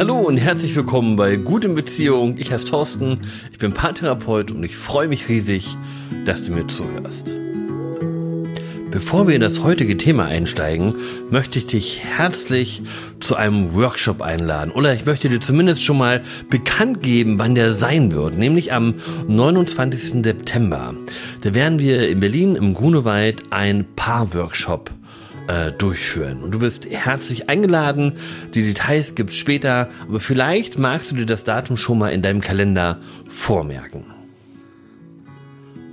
Hallo und herzlich willkommen bei Gut in Beziehung. Ich heiße Thorsten, ich bin Paartherapeut und ich freue mich riesig, dass du mir zuhörst. Bevor wir in das heutige Thema einsteigen, möchte ich dich herzlich zu einem Workshop einladen. Oder ich möchte dir zumindest schon mal bekannt geben, wann der sein wird. Nämlich am 29. September. Da werden wir in Berlin im Grunewald ein Paar-Workshop äh, durchführen. Und du bist herzlich eingeladen. Die Details gibt's später, aber vielleicht magst du dir das Datum schon mal in deinem Kalender vormerken.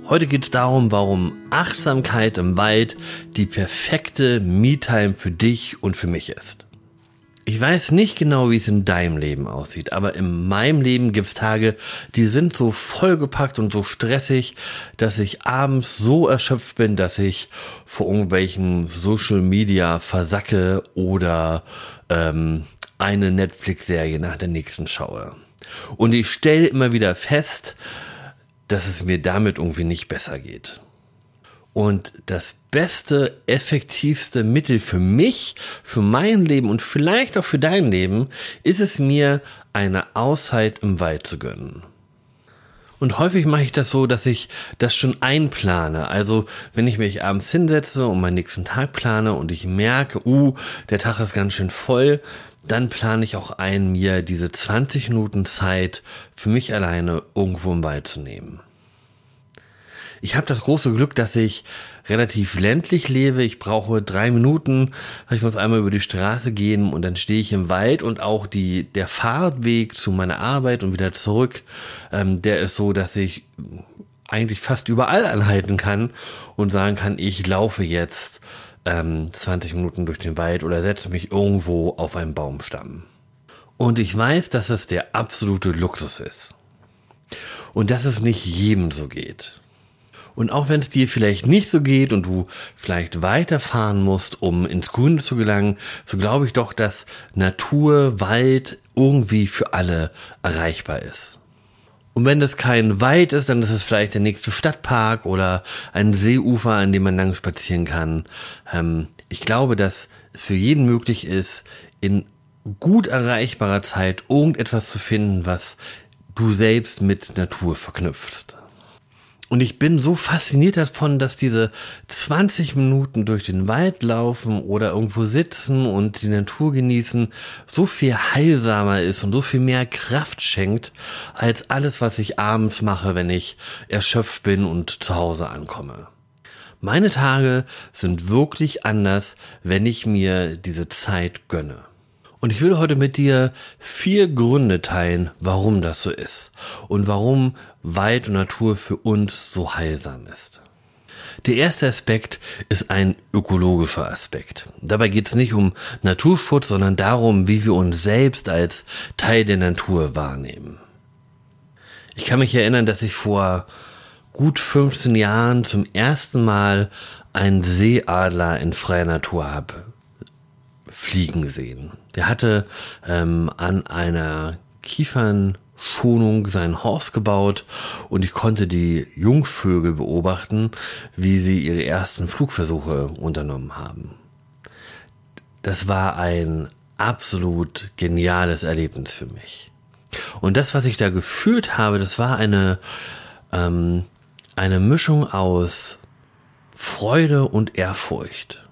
Heute geht es darum, warum Achtsamkeit im Wald die perfekte Me-Time für dich und für mich ist. Ich weiß nicht genau, wie es in deinem Leben aussieht, aber in meinem Leben gibt's Tage, die sind so vollgepackt und so stressig, dass ich abends so erschöpft bin, dass ich vor irgendwelchen Social Media versacke oder ähm, eine Netflix-Serie nach der nächsten schaue. Und ich stelle immer wieder fest, dass es mir damit irgendwie nicht besser geht. Und das beste, effektivste Mittel für mich, für mein Leben und vielleicht auch für dein Leben ist es mir, eine Auszeit im Wald zu gönnen. Und häufig mache ich das so, dass ich das schon einplane. Also wenn ich mich abends hinsetze und meinen nächsten Tag plane und ich merke, uh, der Tag ist ganz schön voll, dann plane ich auch ein, mir diese 20 Minuten Zeit für mich alleine irgendwo im Wald zu nehmen. Ich habe das große Glück, dass ich relativ ländlich lebe. Ich brauche drei Minuten. Ich muss einmal über die Straße gehen und dann stehe ich im Wald und auch die, der Fahrtweg zu meiner Arbeit und wieder zurück, ähm, der ist so, dass ich eigentlich fast überall anhalten kann und sagen kann, ich laufe jetzt ähm, 20 Minuten durch den Wald oder setze mich irgendwo auf einen Baumstamm. Und ich weiß, dass es der absolute Luxus ist. Und dass es nicht jedem so geht. Und auch wenn es dir vielleicht nicht so geht und du vielleicht weiterfahren musst, um ins Grüne zu gelangen, so glaube ich doch, dass Natur, Wald irgendwie für alle erreichbar ist. Und wenn das kein Wald ist, dann ist es vielleicht der nächste Stadtpark oder ein Seeufer, an dem man lang spazieren kann. Ähm, ich glaube, dass es für jeden möglich ist, in gut erreichbarer Zeit irgendetwas zu finden, was du selbst mit Natur verknüpfst. Und ich bin so fasziniert davon, dass diese 20 Minuten durch den Wald laufen oder irgendwo sitzen und die Natur genießen so viel heilsamer ist und so viel mehr Kraft schenkt als alles, was ich abends mache, wenn ich erschöpft bin und zu Hause ankomme. Meine Tage sind wirklich anders, wenn ich mir diese Zeit gönne. Und ich will heute mit dir vier Gründe teilen, warum das so ist und warum Wald und Natur für uns so heilsam ist. Der erste Aspekt ist ein ökologischer Aspekt. Dabei geht es nicht um Naturschutz, sondern darum, wie wir uns selbst als Teil der Natur wahrnehmen. Ich kann mich erinnern, dass ich vor gut 15 Jahren zum ersten Mal einen Seeadler in freier Natur habe fliegen sehen. Der hatte ähm, an einer Kiefernschonung sein Haus gebaut und ich konnte die Jungvögel beobachten, wie sie ihre ersten Flugversuche unternommen haben. Das war ein absolut geniales Erlebnis für mich. Und das, was ich da gefühlt habe, das war eine, ähm, eine Mischung aus Freude und Ehrfurcht.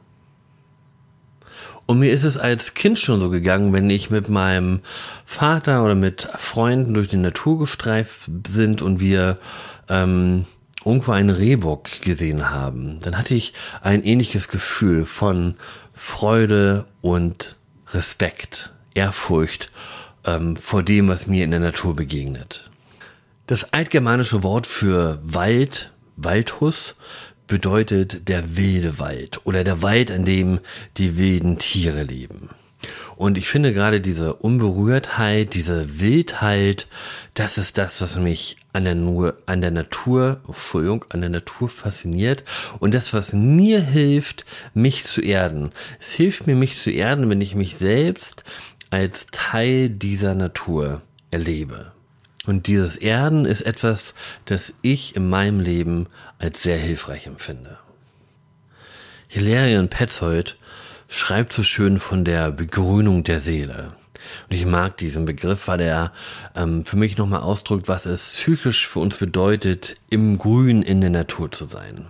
Und mir ist es als Kind schon so gegangen, wenn ich mit meinem Vater oder mit Freunden durch die Natur gestreift sind und wir ähm, irgendwo einen Rehbock gesehen haben, dann hatte ich ein ähnliches Gefühl von Freude und Respekt, Ehrfurcht ähm, vor dem, was mir in der Natur begegnet. Das altgermanische Wort für Wald, Waldhus, bedeutet der wilde Wald oder der Wald, an dem die wilden Tiere leben. Und ich finde gerade diese Unberührtheit, diese Wildheit, das ist das, was mich an der, an der Natur, Entschuldigung, an der Natur fasziniert und das, was mir hilft, mich zu erden. Es hilft mir, mich zu erden, wenn ich mich selbst als Teil dieser Natur erlebe. Und dieses Erden ist etwas, das ich in meinem Leben als sehr hilfreich empfinde. Hilarion Petzold schreibt so schön von der Begrünung der Seele. Und ich mag diesen Begriff, weil er ähm, für mich nochmal ausdrückt, was es psychisch für uns bedeutet, im Grün in der Natur zu sein.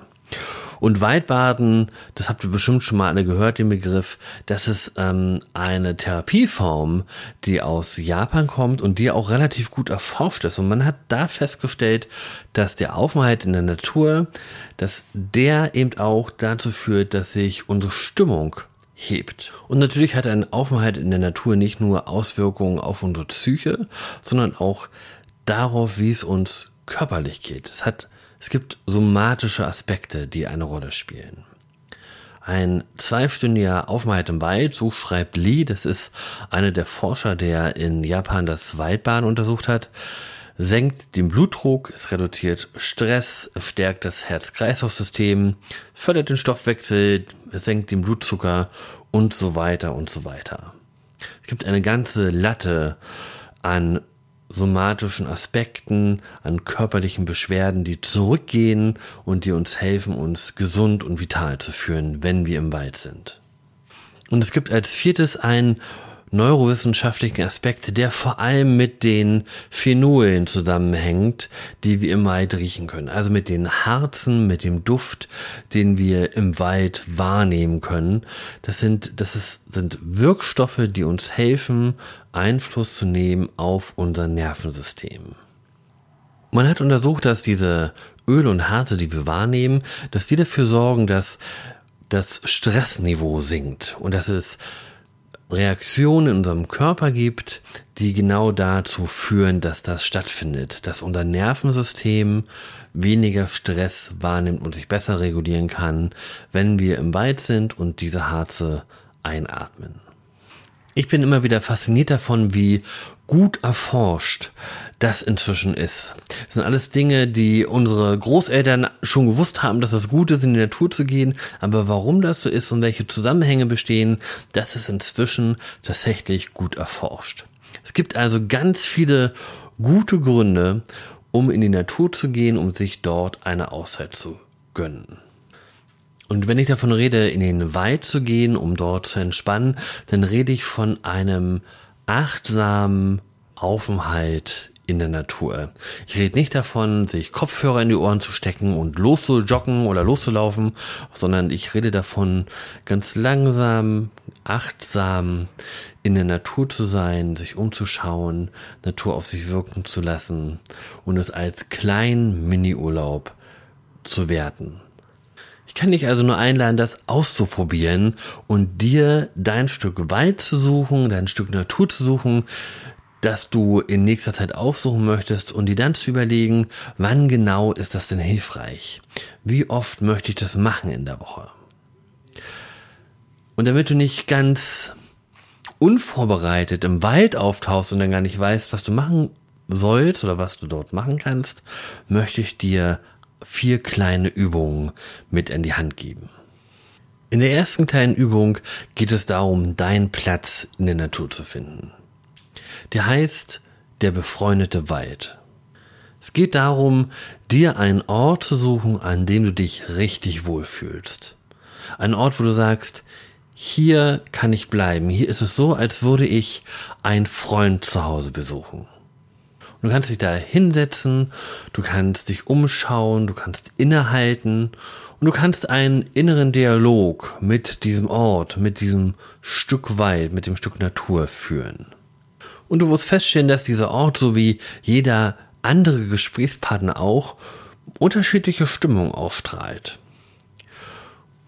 Und Weitbaden, das habt ihr bestimmt schon mal alle gehört, den Begriff, das ist ähm, eine Therapieform, die aus Japan kommt und die auch relativ gut erforscht ist. Und man hat da festgestellt, dass der Aufenthalt in der Natur, dass der eben auch dazu führt, dass sich unsere Stimmung hebt. Und natürlich hat ein Aufenthalt in der Natur nicht nur Auswirkungen auf unsere Psyche, sondern auch darauf, wie es uns körperlich geht. Es hat, es gibt somatische Aspekte, die eine Rolle spielen. Ein zweistündiger Aufenthalt im Wald, so schreibt Lee, das ist einer der Forscher, der in Japan das Waldbahn untersucht hat, senkt den Blutdruck, es reduziert Stress, es stärkt das Herz-Kreislauf-System, fördert den Stoffwechsel, es senkt den Blutzucker und so weiter und so weiter. Es gibt eine ganze Latte an somatischen Aspekten, an körperlichen Beschwerden, die zurückgehen und die uns helfen, uns gesund und vital zu fühlen, wenn wir im Wald sind. Und es gibt als viertes ein neurowissenschaftlichen Aspekt, der vor allem mit den Phenolen zusammenhängt, die wir im Wald riechen können. Also mit den Harzen, mit dem Duft, den wir im Wald wahrnehmen können. Das sind, das ist, sind Wirkstoffe, die uns helfen, Einfluss zu nehmen auf unser Nervensystem. Man hat untersucht, dass diese Öle und Harze, die wir wahrnehmen, dass die dafür sorgen, dass das Stressniveau sinkt und dass es Reaktionen in unserem Körper gibt, die genau dazu führen, dass das stattfindet, dass unser Nervensystem weniger Stress wahrnimmt und sich besser regulieren kann, wenn wir im Wald sind und diese Harze einatmen. Ich bin immer wieder fasziniert davon, wie gut erforscht das inzwischen ist. Das sind alles Dinge, die unsere Großeltern schon gewusst haben, dass es gut ist, in die Natur zu gehen. Aber warum das so ist und welche Zusammenhänge bestehen, das ist inzwischen tatsächlich gut erforscht. Es gibt also ganz viele gute Gründe, um in die Natur zu gehen, um sich dort eine Auszeit zu gönnen. Und wenn ich davon rede, in den Wald zu gehen, um dort zu entspannen, dann rede ich von einem achtsamen Aufenthalt in der Natur. Ich rede nicht davon, sich Kopfhörer in die Ohren zu stecken und loszujoggen oder loszulaufen, sondern ich rede davon, ganz langsam, achtsam in der Natur zu sein, sich umzuschauen, Natur auf sich wirken zu lassen und es als kleinen Mini-Urlaub zu werten. Ich kann dich also nur einladen, das auszuprobieren und dir dein Stück Wald zu suchen, dein Stück Natur zu suchen, das du in nächster Zeit aufsuchen möchtest und dir dann zu überlegen, wann genau ist das denn hilfreich? Wie oft möchte ich das machen in der Woche? Und damit du nicht ganz unvorbereitet im Wald auftauchst und dann gar nicht weißt, was du machen sollst oder was du dort machen kannst, möchte ich dir vier kleine Übungen mit in die Hand geben. In der ersten kleinen Übung geht es darum, deinen Platz in der Natur zu finden. Der heißt der befreundete Wald. Es geht darum, dir einen Ort zu suchen, an dem du dich richtig wohlfühlst. Ein Ort, wo du sagst, hier kann ich bleiben. Hier ist es so, als würde ich einen Freund zu Hause besuchen. Du kannst dich da hinsetzen, du kannst dich umschauen, du kannst innehalten und du kannst einen inneren Dialog mit diesem Ort, mit diesem Stück Wald, mit dem Stück Natur führen. Und du wirst feststellen, dass dieser Ort sowie jeder andere Gesprächspartner auch unterschiedliche Stimmung ausstrahlt.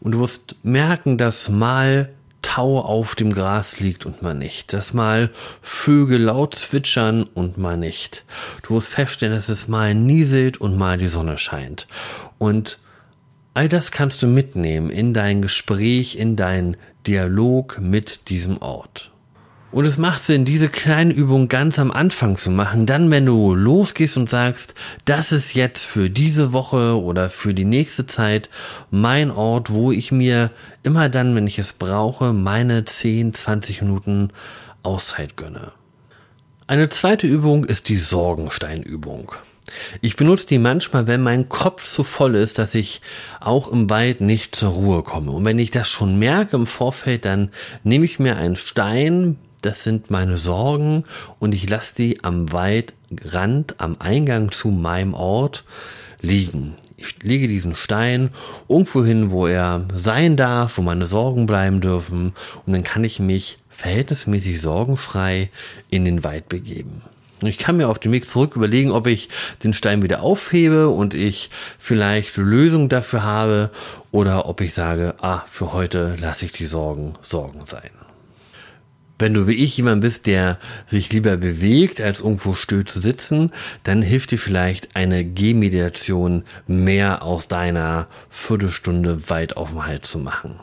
Und du wirst merken, dass mal Tau auf dem Gras liegt und mal nicht, dass mal Vögel laut zwitschern und mal nicht. Du wirst feststellen, dass es mal nieselt und mal die Sonne scheint. Und all das kannst du mitnehmen in dein Gespräch, in deinen Dialog mit diesem Ort. Und es macht Sinn, diese kleine Übung ganz am Anfang zu machen. Dann, wenn du losgehst und sagst, das ist jetzt für diese Woche oder für die nächste Zeit mein Ort, wo ich mir immer dann, wenn ich es brauche, meine 10, 20 Minuten Auszeit gönne. Eine zweite Übung ist die Sorgensteinübung. Ich benutze die manchmal, wenn mein Kopf so voll ist, dass ich auch im Wald nicht zur Ruhe komme. Und wenn ich das schon merke im Vorfeld, dann nehme ich mir einen Stein, das sind meine Sorgen und ich lasse die am Waldrand, am Eingang zu meinem Ort liegen. Ich lege diesen Stein irgendwo hin, wo er sein darf, wo meine Sorgen bleiben dürfen und dann kann ich mich verhältnismäßig sorgenfrei in den Wald begeben. Ich kann mir auf dem Weg zurück überlegen, ob ich den Stein wieder aufhebe und ich vielleicht Lösung dafür habe oder ob ich sage, ah, für heute lasse ich die Sorgen Sorgen sein. Wenn du wie ich jemand bist, der sich lieber bewegt, als irgendwo still zu sitzen, dann hilft dir vielleicht eine Gehmeditation mehr aus deiner Viertelstunde weit auf dem Halt zu machen.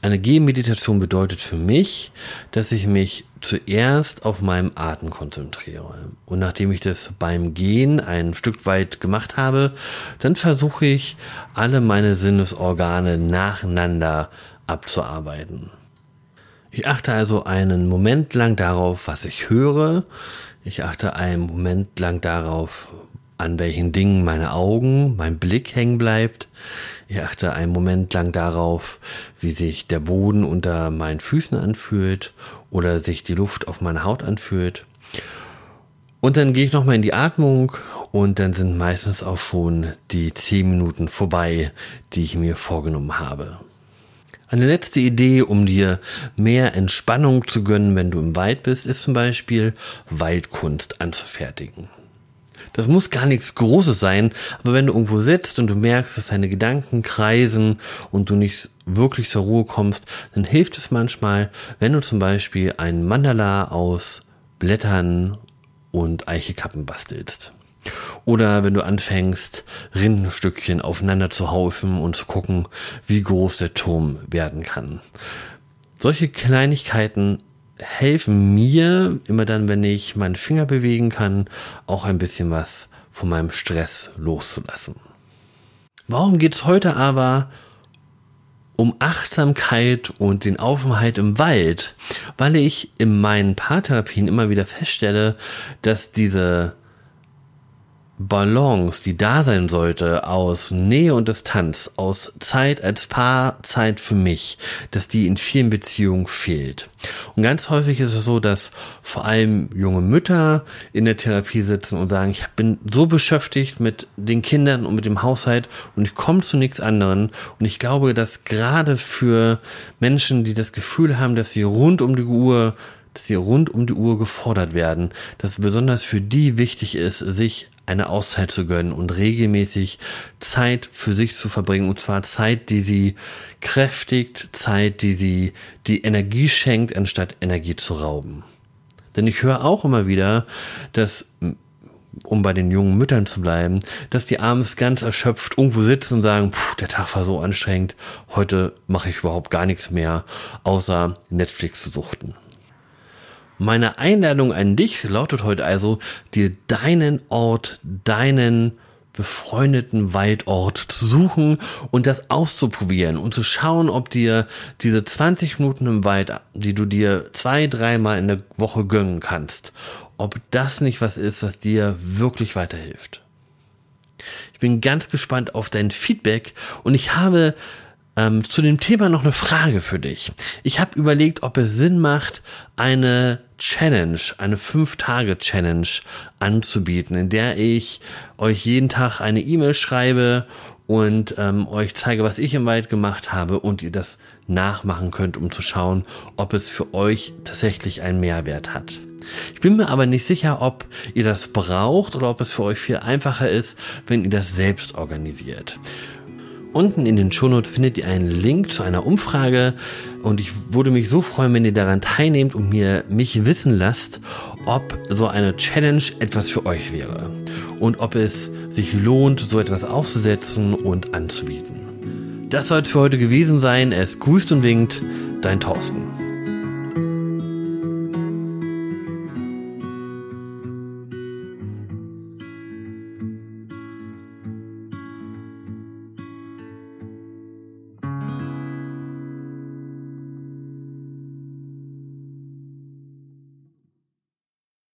Eine Gehmeditation bedeutet für mich, dass ich mich zuerst auf meinem Atem konzentriere. Und nachdem ich das beim Gehen ein Stück weit gemacht habe, dann versuche ich, alle meine Sinnesorgane nacheinander abzuarbeiten. Ich achte also einen Moment lang darauf, was ich höre. Ich achte einen Moment lang darauf, an welchen Dingen meine Augen, mein Blick hängen bleibt. Ich achte einen Moment lang darauf, wie sich der Boden unter meinen Füßen anfühlt oder sich die Luft auf meiner Haut anfühlt. Und dann gehe ich nochmal in die Atmung und dann sind meistens auch schon die zehn Minuten vorbei, die ich mir vorgenommen habe. Eine letzte Idee, um dir mehr Entspannung zu gönnen, wenn du im Wald bist, ist zum Beispiel Waldkunst anzufertigen. Das muss gar nichts Großes sein, aber wenn du irgendwo sitzt und du merkst, dass deine Gedanken kreisen und du nicht wirklich zur Ruhe kommst, dann hilft es manchmal, wenn du zum Beispiel ein Mandala aus Blättern und Eichekappen bastelst. Oder wenn du anfängst, Rindenstückchen aufeinander zu haufen und zu gucken, wie groß der Turm werden kann. Solche Kleinigkeiten helfen mir immer dann, wenn ich meine Finger bewegen kann, auch ein bisschen was von meinem Stress loszulassen. Warum geht's heute aber um Achtsamkeit und den Aufenthalt im Wald? Weil ich in meinen Paartherapien immer wieder feststelle, dass diese Balance, die da sein sollte, aus Nähe und Distanz, aus Zeit als Paar, Zeit für mich, dass die in vielen Beziehungen fehlt. Und ganz häufig ist es so, dass vor allem junge Mütter in der Therapie sitzen und sagen, ich bin so beschäftigt mit den Kindern und mit dem Haushalt und ich komme zu nichts anderem. Und ich glaube, dass gerade für Menschen, die das Gefühl haben, dass sie rund um die Uhr dass sie rund um die Uhr gefordert werden, dass besonders für die wichtig ist, sich eine Auszeit zu gönnen und regelmäßig Zeit für sich zu verbringen. Und zwar Zeit, die sie kräftigt, Zeit, die sie die Energie schenkt, anstatt Energie zu rauben. Denn ich höre auch immer wieder, dass um bei den jungen Müttern zu bleiben, dass die abends ganz erschöpft irgendwo sitzen und sagen, der Tag war so anstrengend, heute mache ich überhaupt gar nichts mehr, außer Netflix zu suchten. Meine Einladung an dich lautet heute also, dir deinen Ort, deinen befreundeten Waldort zu suchen und das auszuprobieren und zu schauen, ob dir diese 20 Minuten im Wald, die du dir zwei, dreimal in der Woche gönnen kannst, ob das nicht was ist, was dir wirklich weiterhilft. Ich bin ganz gespannt auf dein Feedback und ich habe ähm, zu dem Thema noch eine Frage für dich. Ich habe überlegt, ob es Sinn macht, eine Challenge, eine 5-Tage-Challenge anzubieten, in der ich euch jeden Tag eine E-Mail schreibe und ähm, euch zeige, was ich im Wald gemacht habe und ihr das nachmachen könnt, um zu schauen, ob es für euch tatsächlich einen Mehrwert hat. Ich bin mir aber nicht sicher, ob ihr das braucht oder ob es für euch viel einfacher ist, wenn ihr das selbst organisiert. Unten in den Shownotes findet ihr einen Link zu einer Umfrage und ich würde mich so freuen, wenn ihr daran teilnehmt und mir mich wissen lasst, ob so eine Challenge etwas für euch wäre und ob es sich lohnt, so etwas auszusetzen und anzubieten. Das soll es für heute gewesen sein. Es grüßt und winkt, dein Thorsten.